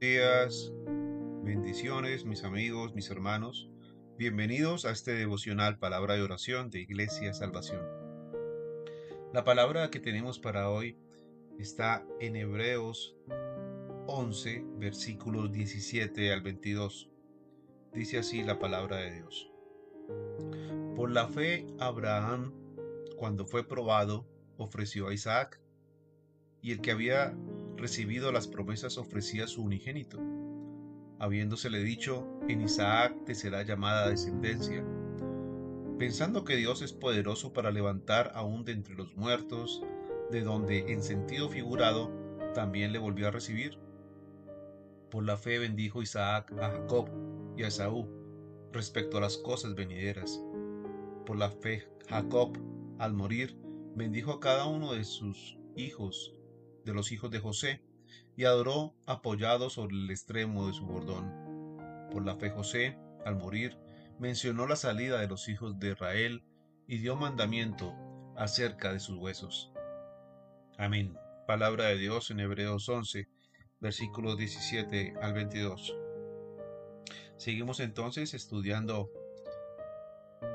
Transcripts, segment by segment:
días, bendiciones, mis amigos, mis hermanos. Bienvenidos a este devocional Palabra de Oración de Iglesia Salvación. La palabra que tenemos para hoy está en Hebreos 11, versículos 17 al 22. Dice así la palabra de Dios. Por la fe, Abraham, cuando fue probado, ofreció a Isaac, y el que había recibido las promesas ofrecía su unigénito, habiéndosele dicho, en Isaac te será llamada descendencia, pensando que Dios es poderoso para levantar aún de entre los muertos, de donde en sentido figurado también le volvió a recibir. Por la fe bendijo Isaac a Jacob y a Esaú respecto a las cosas venideras. Por la fe Jacob, al morir, bendijo a cada uno de sus hijos de los hijos de José, y adoró apoyado sobre el extremo de su bordón. Por la fe José, al morir, mencionó la salida de los hijos de Israel y dio mandamiento acerca de sus huesos. Amén. Palabra de Dios en Hebreos 11, versículos 17 al 22. Seguimos entonces estudiando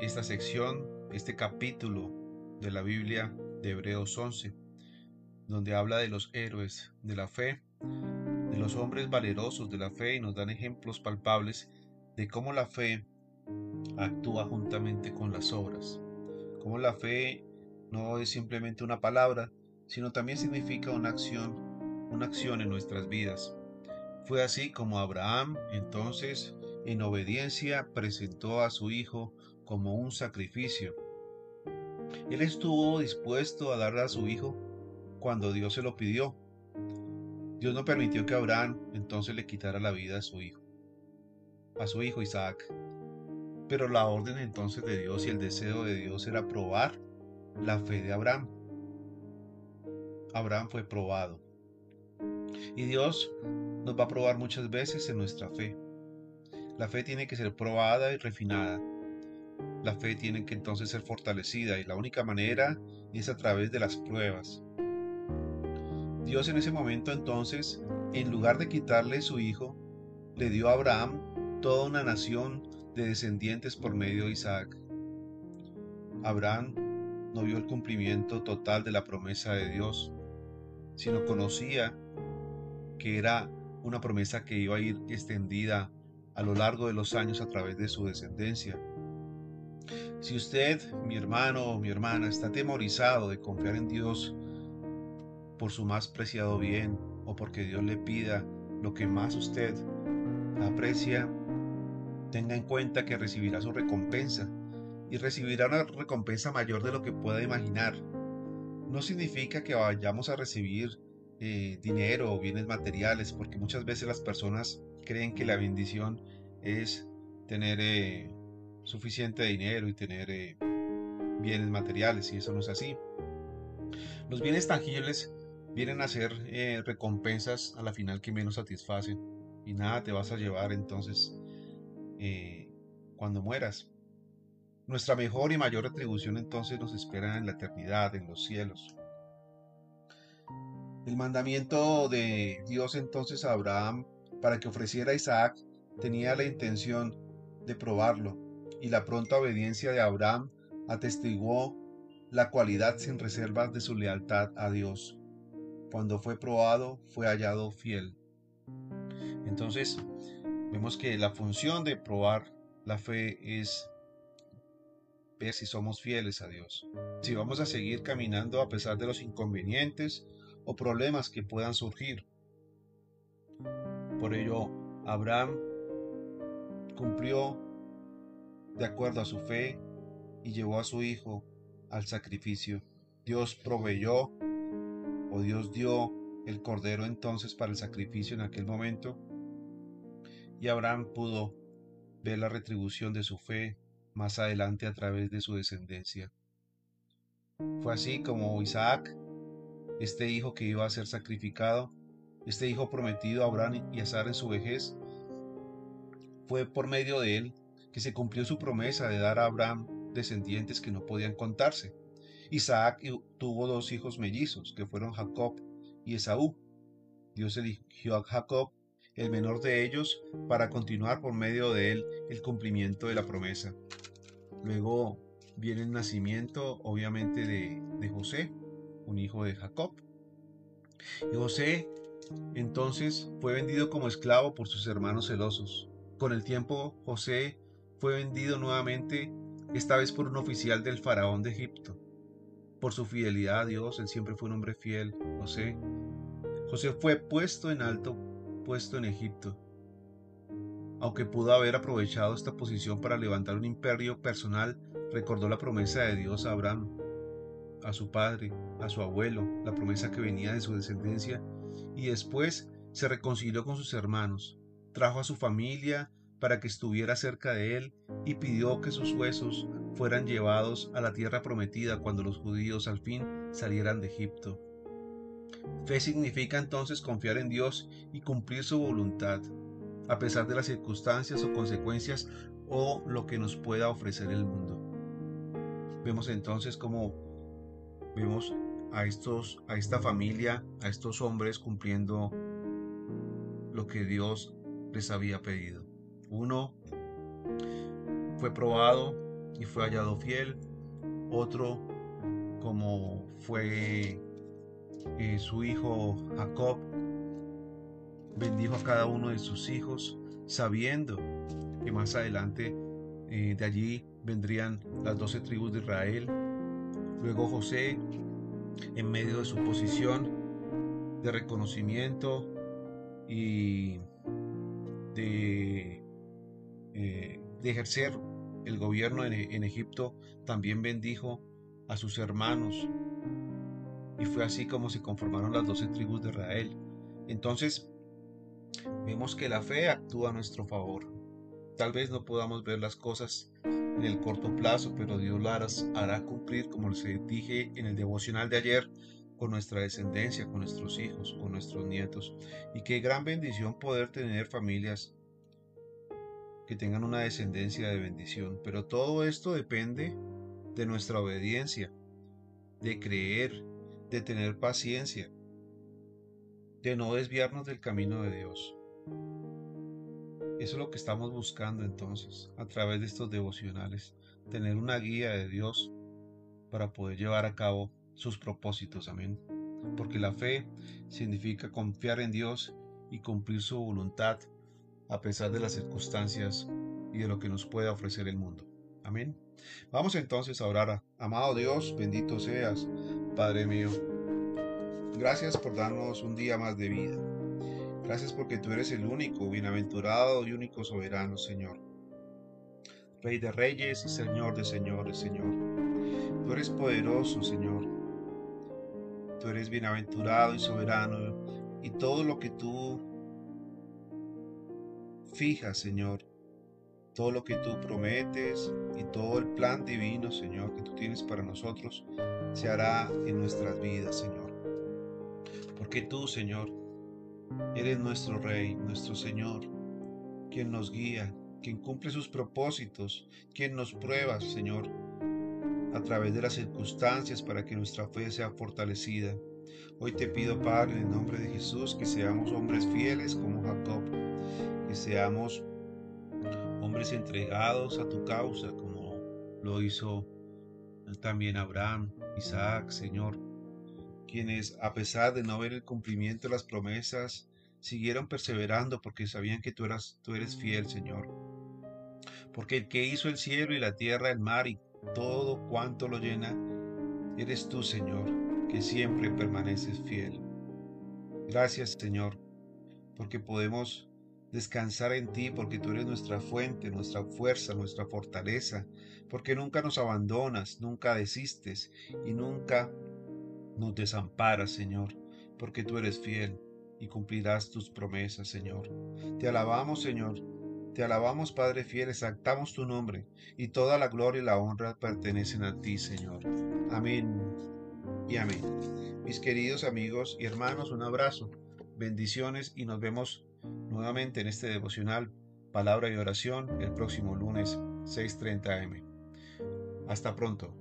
esta sección, este capítulo de la Biblia de Hebreos 11 donde habla de los héroes de la fe, de los hombres valerosos de la fe y nos dan ejemplos palpables de cómo la fe actúa juntamente con las obras, cómo la fe no es simplemente una palabra, sino también significa una acción, una acción en nuestras vidas. Fue así como Abraham entonces, en obediencia, presentó a su hijo como un sacrificio. Él estuvo dispuesto a darle a su hijo cuando Dios se lo pidió. Dios no permitió que Abraham entonces le quitara la vida a su hijo, a su hijo Isaac. Pero la orden entonces de Dios y el deseo de Dios era probar la fe de Abraham. Abraham fue probado. Y Dios nos va a probar muchas veces en nuestra fe. La fe tiene que ser probada y refinada. La fe tiene que entonces ser fortalecida y la única manera es a través de las pruebas. Dios en ese momento entonces, en lugar de quitarle su hijo, le dio a Abraham toda una nación de descendientes por medio de Isaac. Abraham no vio el cumplimiento total de la promesa de Dios, sino conocía que era una promesa que iba a ir extendida a lo largo de los años a través de su descendencia. Si usted, mi hermano o mi hermana, está atemorizado de confiar en Dios por su más preciado bien o porque Dios le pida lo que más usted aprecia, tenga en cuenta que recibirá su recompensa y recibirá una recompensa mayor de lo que pueda imaginar. No significa que vayamos a recibir eh, dinero o bienes materiales, porque muchas veces las personas creen que la bendición es tener eh, suficiente dinero y tener eh, bienes materiales, y eso no es así. Los bienes tangibles vienen a ser eh, recompensas a la final que menos satisfacen y nada te vas a llevar entonces eh, cuando mueras. Nuestra mejor y mayor retribución entonces nos espera en la eternidad, en los cielos. El mandamiento de Dios entonces a Abraham para que ofreciera a Isaac tenía la intención de probarlo y la pronta obediencia de Abraham atestiguó la cualidad sin reservas de su lealtad a Dios cuando fue probado, fue hallado fiel. Entonces, vemos que la función de probar la fe es ver si somos fieles a Dios, si vamos a seguir caminando a pesar de los inconvenientes o problemas que puedan surgir. Por ello, Abraham cumplió de acuerdo a su fe y llevó a su hijo al sacrificio. Dios proveyó o Dios dio el cordero entonces para el sacrificio en aquel momento, y Abraham pudo ver la retribución de su fe más adelante a través de su descendencia. Fue así como Isaac, este hijo que iba a ser sacrificado, este hijo prometido a Abraham y a Sara en su vejez, fue por medio de él que se cumplió su promesa de dar a Abraham descendientes que no podían contarse. Isaac tuvo dos hijos mellizos, que fueron Jacob y Esaú. Dios eligió a Jacob el menor de ellos, para continuar por medio de él el cumplimiento de la promesa. Luego viene el nacimiento, obviamente, de, José, un hijo de Jacob. Y José entonces fue vendido como esclavo por sus hermanos celosos. Con el tiempo, José fue vendido nuevamente, esta vez por un oficial del faraón de Egipto. Por su fidelidad a Dios, él siempre fue un hombre fiel, José. José fue puesto en alto, puesto en Egipto. Aunque pudo haber aprovechado esta posición para levantar un imperio personal, recordó la promesa de Dios a Abraham, a su padre, a su abuelo, la promesa que venía de su descendencia, y después se reconcilió con sus hermanos, trajo a su familia para que estuviera cerca de él y pidió que sus huesos fueran llevados a la tierra prometida cuando los judíos al fin salieran de Egipto. Fe significa entonces confiar en Dios y cumplir su voluntad, a pesar de las circunstancias o consecuencias o lo que nos pueda ofrecer el mundo. Vemos entonces cómo vemos a estos a esta familia, a estos hombres cumpliendo lo que Dios les había pedido. Uno fue probado y fue hallado fiel, otro como fue eh, su hijo Jacob, bendijo a cada uno de sus hijos, sabiendo que más adelante eh, de allí vendrían las doce tribus de Israel. Luego José, en medio de su posición de reconocimiento y de ejercer el gobierno en Egipto, también bendijo a sus hermanos. Y fue así como se conformaron las doce tribus de Israel. Entonces, vemos que la fe actúa a nuestro favor. Tal vez no podamos ver las cosas en el corto plazo, pero Dios las hará cumplir, como les dije en el devocional de ayer, con nuestra descendencia, con nuestros hijos, con nuestros nietos. Y qué gran bendición poder tener familias que tengan una descendencia de bendición. Pero todo esto depende de nuestra obediencia, de creer, de tener paciencia, de no desviarnos del camino de Dios. Eso es lo que estamos buscando entonces a través de estos devocionales, tener una guía de Dios para poder llevar a cabo sus propósitos. Amén. Porque la fe significa confiar en Dios y cumplir su voluntad a pesar de las circunstancias y de lo que nos pueda ofrecer el mundo. Amén. Vamos entonces a orar. Amado Dios, bendito seas, Padre mío. Gracias por darnos un día más de vida. Gracias porque tú eres el único, bienaventurado y único soberano, Señor. Rey de reyes y Señor de señores, Señor. Tú eres poderoso, Señor. Tú eres bienaventurado y soberano. Y todo lo que tú fijas, Señor, todo lo que tú prometes y todo el plan divino, Señor, que tú tienes para nosotros, se hará en nuestras vidas, Señor. Porque tú, Señor, Eres nuestro Rey, nuestro Señor, quien nos guía, quien cumple sus propósitos, quien nos prueba, Señor, a través de las circunstancias para que nuestra fe sea fortalecida. Hoy te pido, Padre, en el nombre de Jesús, que seamos hombres fieles como Jacob, seamos hombres entregados a tu causa, como lo hizo también Abraham, Isaac, Señor, quienes, a pesar de no ver el cumplimiento de las promesas, siguieron perseverando porque sabían que tú, eras, tú eres fiel, Señor. Porque el que hizo el cielo y la tierra, el mar y todo cuanto lo llena, eres tú, Señor, que siempre permaneces fiel. Gracias, Señor, porque podemos descansar en ti, porque tú eres nuestra fuente, nuestra fuerza, nuestra fortaleza, porque nunca nos abandonas, nunca desistes y nunca nos desamparas, Señor, porque tú eres fiel y cumplirás tus promesas, Señor. Te alabamos, Señor. Te alabamos, Padre fiel, exaltamos tu nombre, y toda la gloria y la honra pertenecen a ti, Señor. Amén y amén. Mis queridos amigos y hermanos, un abrazo, bendiciones y nos vemos nuevamente en este devocional, palabra y oración, el próximo lunes 6.30 am. Hasta pronto.